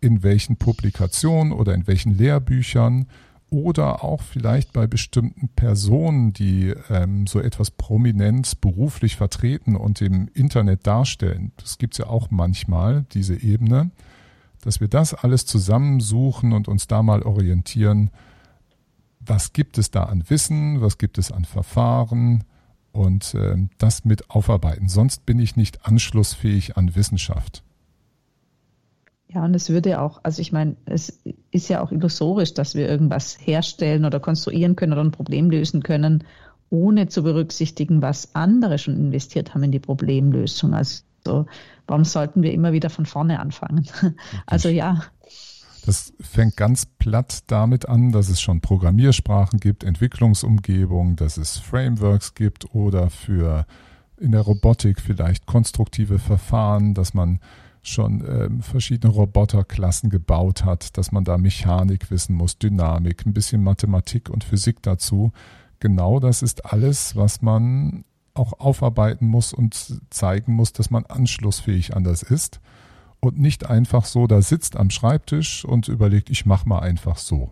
in welchen Publikationen oder in welchen Lehrbüchern oder auch vielleicht bei bestimmten Personen, die ähm, so etwas prominent beruflich vertreten und im Internet darstellen. Das gibt es ja auch manchmal, diese Ebene, dass wir das alles zusammensuchen und uns da mal orientieren, was gibt es da an Wissen, was gibt es an Verfahren und äh, das mit aufarbeiten. Sonst bin ich nicht anschlussfähig an Wissenschaft. Ja, und es würde auch, also ich meine, es ist ja auch illusorisch, dass wir irgendwas herstellen oder konstruieren können oder ein Problem lösen können, ohne zu berücksichtigen, was andere schon investiert haben in die Problemlösung. Also warum sollten wir immer wieder von vorne anfangen? Also ja, das fängt ganz platt damit an, dass es schon Programmiersprachen gibt, Entwicklungsumgebungen, dass es Frameworks gibt oder für in der Robotik vielleicht konstruktive Verfahren, dass man schon ähm, verschiedene Roboterklassen gebaut hat, dass man da Mechanik wissen muss, Dynamik, ein bisschen Mathematik und Physik dazu. Genau das ist alles, was man auch aufarbeiten muss und zeigen muss, dass man anschlussfähig an das ist und nicht einfach so da sitzt am Schreibtisch und überlegt, ich mache mal einfach so.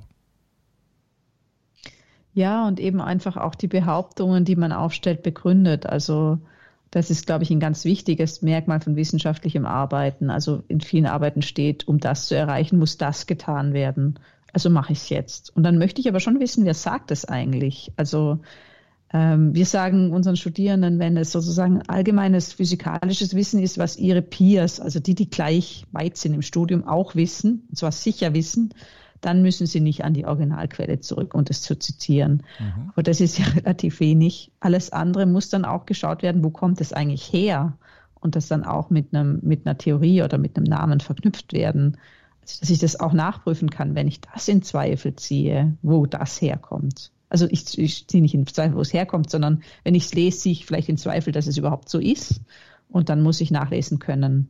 Ja, und eben einfach auch die Behauptungen, die man aufstellt, begründet. Also Das ist, glaube ich, ein ganz wichtiges Merkmal von wissenschaftlichem Arbeiten. Also in vielen Arbeiten steht, um das zu erreichen, muss das getan werden. Also mache ich es jetzt. Und dann möchte ich aber schon wissen, wer sagt es eigentlich? Also ähm, wir sagen unseren Studierenden, wenn es sozusagen allgemeines physikalisches Wissen ist, was ihre Peers, also die, die gleich weit sind im Studium, auch wissen, und zwar sicher wissen, dann müssen sie nicht an die Originalquelle zurück, um das zu zitieren. Mhm. Aber das ist ja *laughs* relativ wenig. Alles andere muss dann auch geschaut werden, wo kommt es eigentlich her? Und das dann auch mit einem, mit einer Theorie oder mit einem Namen verknüpft werden. Also, dass ich das auch nachprüfen kann, wenn ich das in Zweifel ziehe, wo das herkommt. Also ich, ich ziehe nicht in Zweifel, wo es herkommt, sondern wenn ich es lese, ziehe ich vielleicht in Zweifel, dass es überhaupt so ist. Und dann muss ich nachlesen können,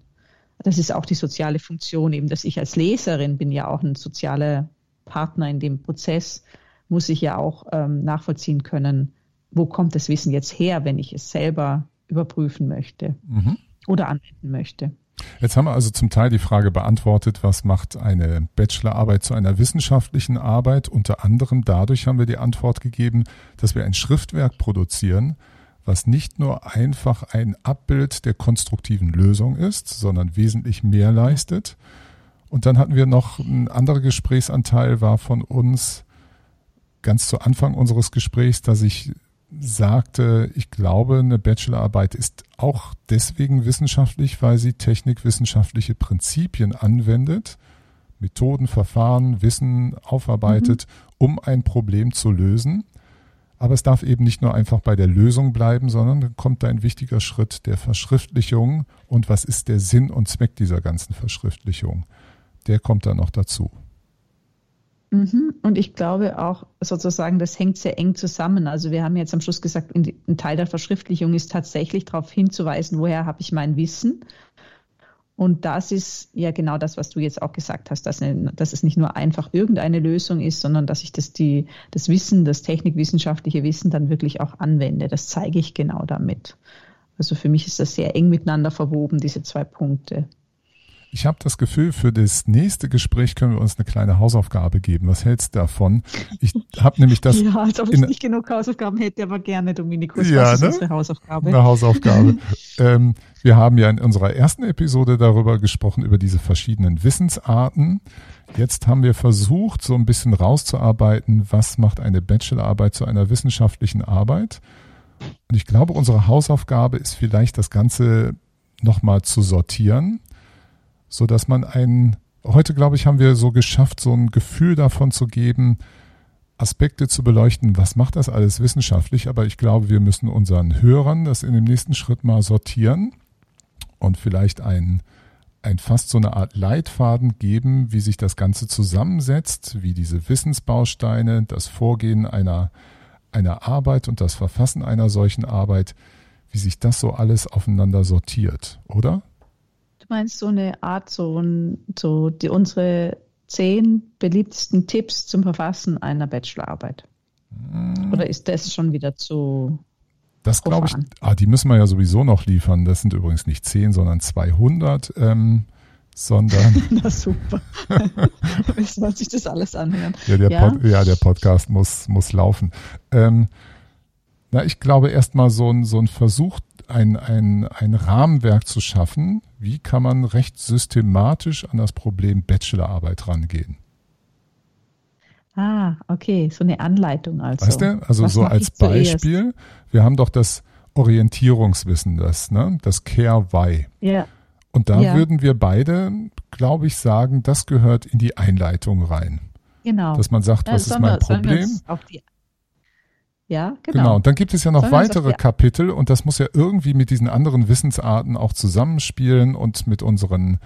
das ist auch die soziale Funktion, eben, dass ich als Leserin bin ja auch ein sozialer Partner in dem Prozess, muss ich ja auch ähm, nachvollziehen können, wo kommt das Wissen jetzt her, wenn ich es selber überprüfen möchte mhm. oder anwenden möchte. Jetzt haben wir also zum Teil die Frage beantwortet, was macht eine Bachelorarbeit zu einer wissenschaftlichen Arbeit? Unter anderem dadurch haben wir die Antwort gegeben, dass wir ein Schriftwerk produzieren, was nicht nur einfach ein Abbild der konstruktiven Lösung ist, sondern wesentlich mehr leistet. Und dann hatten wir noch ein anderer Gesprächsanteil war von uns ganz zu Anfang unseres Gesprächs, dass ich sagte, ich glaube, eine Bachelorarbeit ist auch deswegen wissenschaftlich, weil sie technikwissenschaftliche Prinzipien anwendet, Methoden, Verfahren, Wissen aufarbeitet, mhm. um ein Problem zu lösen. Aber es darf eben nicht nur einfach bei der Lösung bleiben, sondern kommt da ein wichtiger Schritt der Verschriftlichung. Und was ist der Sinn und Zweck dieser ganzen Verschriftlichung? Der kommt dann noch dazu. Mhm. Und ich glaube auch sozusagen, das hängt sehr eng zusammen. Also wir haben jetzt am Schluss gesagt, ein Teil der Verschriftlichung ist tatsächlich darauf hinzuweisen, woher habe ich mein Wissen und das ist ja genau das, was du jetzt auch gesagt hast, dass, dass, es nicht nur einfach irgendeine Lösung ist, sondern dass ich das, die, das Wissen, das technikwissenschaftliche Wissen dann wirklich auch anwende. Das zeige ich genau damit. Also für mich ist das sehr eng miteinander verwoben, diese zwei Punkte. Ich habe das Gefühl, für das nächste Gespräch können wir uns eine kleine Hausaufgabe geben. Was hältst du davon? Ich habe nämlich das. Ja, als ob ich nicht genug Hausaufgaben hätte, aber gerne, Dominikus. Ja, ne? unsere Hausaufgabe? Eine Hausaufgabe. *laughs* ähm, wir haben ja in unserer ersten Episode darüber gesprochen, über diese verschiedenen Wissensarten. Jetzt haben wir versucht, so ein bisschen rauszuarbeiten, was macht eine Bachelorarbeit zu einer wissenschaftlichen Arbeit. Und ich glaube, unsere Hausaufgabe ist vielleicht das Ganze nochmal zu sortieren so dass man ein, heute glaube ich, haben wir so geschafft, so ein Gefühl davon zu geben, Aspekte zu beleuchten, was macht das alles wissenschaftlich, aber ich glaube, wir müssen unseren Hörern das in dem nächsten Schritt mal sortieren und vielleicht ein, ein fast so eine Art Leitfaden geben, wie sich das Ganze zusammensetzt, wie diese Wissensbausteine, das Vorgehen einer, einer Arbeit und das Verfassen einer solchen Arbeit, wie sich das so alles aufeinander sortiert, oder? Meinst, so eine Art, so, so die, unsere zehn beliebtesten Tipps zum Verfassen einer Bachelorarbeit? Hm. Oder ist das schon wieder zu. Das glaube ich, ah, die müssen wir ja sowieso noch liefern. Das sind übrigens nicht zehn, sondern 200. Ähm, sondern. *laughs* Na super. Wie soll sich das alles anhören? Ja, der, ja? Pod, ja, der Podcast muss, muss laufen. Ähm, na, ich glaube erstmal so ein, so ein Versuch, ein, ein, ein Rahmenwerk zu schaffen, wie kann man recht systematisch an das Problem Bachelorarbeit rangehen. Ah, okay, so eine Anleitung also. Weißt du, also Was so als Beispiel, wir haben doch das Orientierungswissen, das, ne, das Care Why. Ja. Und da ja. würden wir beide, glaube ich, sagen, das gehört in die Einleitung rein. Genau. Dass man sagt, was ist mein Problem? Auf die ja, genau. Genau. Und dann gibt es ja noch Sollen weitere Kapitel und das muss ja irgendwie mit diesen anderen Wissensarten auch zusammenspielen und mit unseren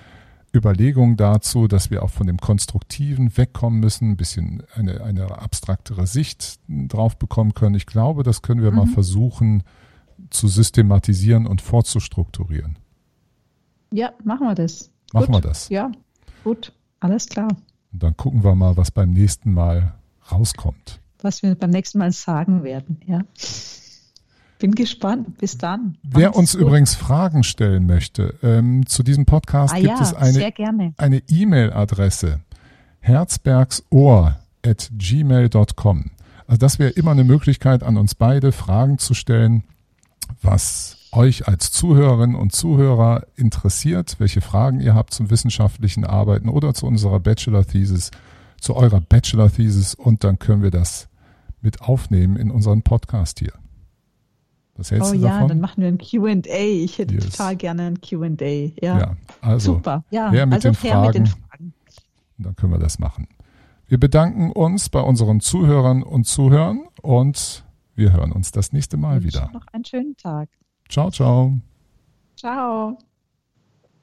Überlegungen dazu, dass wir auch von dem Konstruktiven wegkommen müssen, ein bisschen eine, eine abstraktere Sicht drauf bekommen können. Ich glaube, das können wir mhm. mal versuchen zu systematisieren und vorzustrukturieren. Ja, machen wir das. Machen gut. wir das. Ja, gut, alles klar. Und dann gucken wir mal, was beim nächsten Mal rauskommt was wir beim nächsten Mal sagen werden. Ja. Bin gespannt. Bis dann. Wer uns gut. übrigens Fragen stellen möchte, ähm, zu diesem Podcast ah, gibt ja, es eine E-Mail-Adresse herzbergsohr at gmail.com. Also das wäre immer eine Möglichkeit, an uns beide Fragen zu stellen, was euch als Zuhörerinnen und Zuhörer interessiert, welche Fragen ihr habt zum wissenschaftlichen Arbeiten oder zu unserer Bachelor-Thesis, zu eurer Bachelor-Thesis und dann können wir das mit aufnehmen in unseren Podcast hier. Was hältst oh du ja, davon? dann machen wir ein Q&A. Ich hätte yes. total gerne ein Q&A. Ja. ja, also Super. Ja, wer mit, also den Fragen, mit den Fragen. Dann können wir das machen. Wir bedanken uns bei unseren Zuhörern und Zuhörern und wir hören uns das nächste Mal wieder. Noch einen schönen Tag. Ciao, ciao. Ciao.